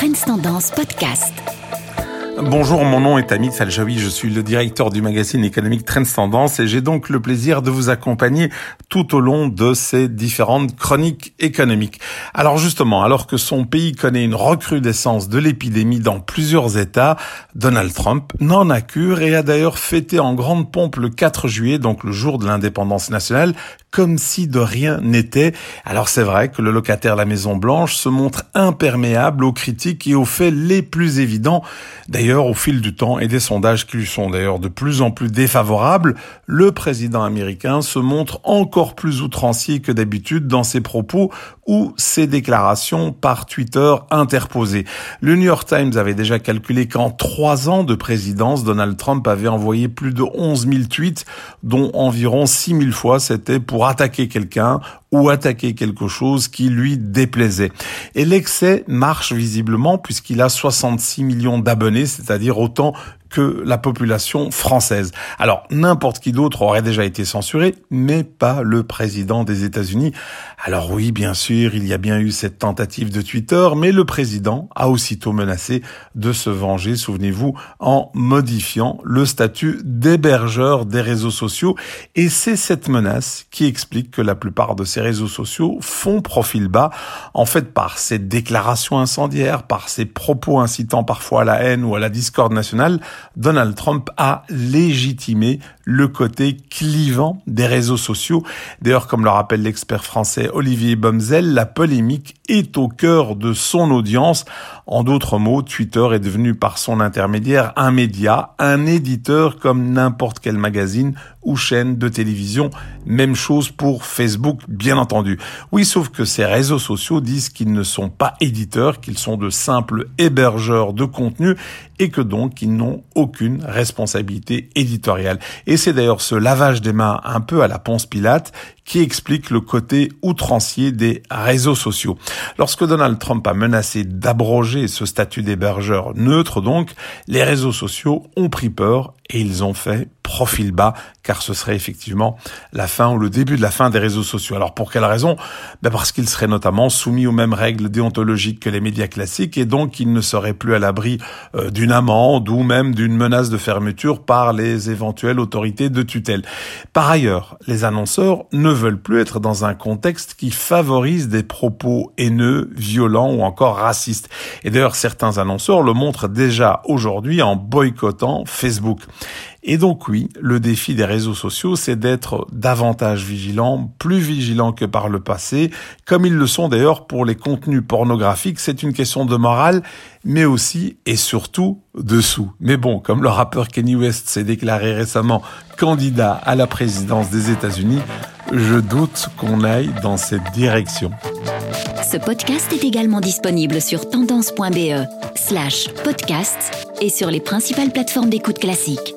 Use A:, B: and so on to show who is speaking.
A: Trends Tendance Podcast.
B: Bonjour, mon nom est Amit Faljaoui, je suis le directeur du magazine économique Trends Tendance et j'ai donc le plaisir de vous accompagner tout au long de ces différentes chroniques économiques. Alors justement, alors que son pays connaît une recrudescence de l'épidémie dans plusieurs États, Donald Trump n'en a cure et a d'ailleurs fêté en grande pompe le 4 juillet, donc le jour de l'indépendance nationale, comme si de rien n'était. Alors c'est vrai que le locataire de la Maison Blanche se montre imperméable aux critiques et aux faits les plus évidents. D'ailleurs, au fil du temps et des sondages qui lui sont d'ailleurs de plus en plus défavorables, le président américain se montre encore plus outrancier que d'habitude dans ses propos ou ses déclarations par Twitter interposées. Le New York Times avait déjà calculé qu'en trois ans de présidence, Donald Trump avait envoyé plus de 11 000 tweets, dont environ 6 000 fois c'était pour attaquer quelqu'un ou attaquer quelque chose qui lui déplaisait. Et l'excès marche visiblement puisqu'il a 66 millions d'abonnés, c'est-à-dire autant que la population française. Alors, n'importe qui d'autre aurait déjà été censuré, mais pas le président des États-Unis. Alors oui, bien sûr, il y a bien eu cette tentative de Twitter, mais le président a aussitôt menacé de se venger, souvenez-vous, en modifiant le statut d'hébergeur des réseaux sociaux. Et c'est cette menace qui explique que la plupart de ces réseaux sociaux font profil bas, en fait par ces déclarations incendiaires, par ces propos incitant parfois à la haine ou à la discorde nationale, Donald Trump a légitimé le côté clivant des réseaux sociaux. D'ailleurs, comme le rappelle l'expert français Olivier Bomzel, la polémique est au cœur de son audience. En d'autres mots, Twitter est devenu par son intermédiaire un média, un éditeur comme n'importe quel magazine ou chaîne de télévision. Même chose pour Facebook, bien entendu. Oui, sauf que ces réseaux sociaux disent qu'ils ne sont pas éditeurs, qu'ils sont de simples hébergeurs de contenu et que donc ils n'ont aucune responsabilité éditoriale. Et c'est d'ailleurs ce lavage des mains un peu à la Ponce Pilate qui explique le côté outrancier des réseaux sociaux. Lorsque Donald Trump a menacé d'abroger ce statut d'hébergeur neutre, donc, les réseaux sociaux ont pris peur et ils ont fait profil bas, car ce serait effectivement la fin ou le début de la fin des réseaux sociaux. Alors pour quelle raison? Ben Parce qu'ils seraient notamment soumis aux mêmes règles déontologiques que les médias classiques et donc ils ne seraient plus à l'abri euh, d'une amende ou même d'une menace de fermeture par les éventuelles autorités de tutelle. Par ailleurs, les annonceurs ne veulent plus être dans un contexte qui favorise des propos haineux, violents ou encore racistes. Et d'ailleurs, certains annonceurs le montrent déjà aujourd'hui en boycottant Facebook. Et donc oui, le défi des réseaux sociaux, c'est d'être davantage vigilant, plus vigilant que par le passé, comme ils le sont d'ailleurs pour les contenus pornographiques. C'est une question de morale, mais aussi et surtout de sous. Mais bon, comme le rappeur Kenny West s'est déclaré récemment candidat à la présidence des États-Unis, je doute qu'on aille dans cette direction.
A: Ce podcast est également disponible sur tendance.be slash podcast et sur les principales plateformes d'écoute classique.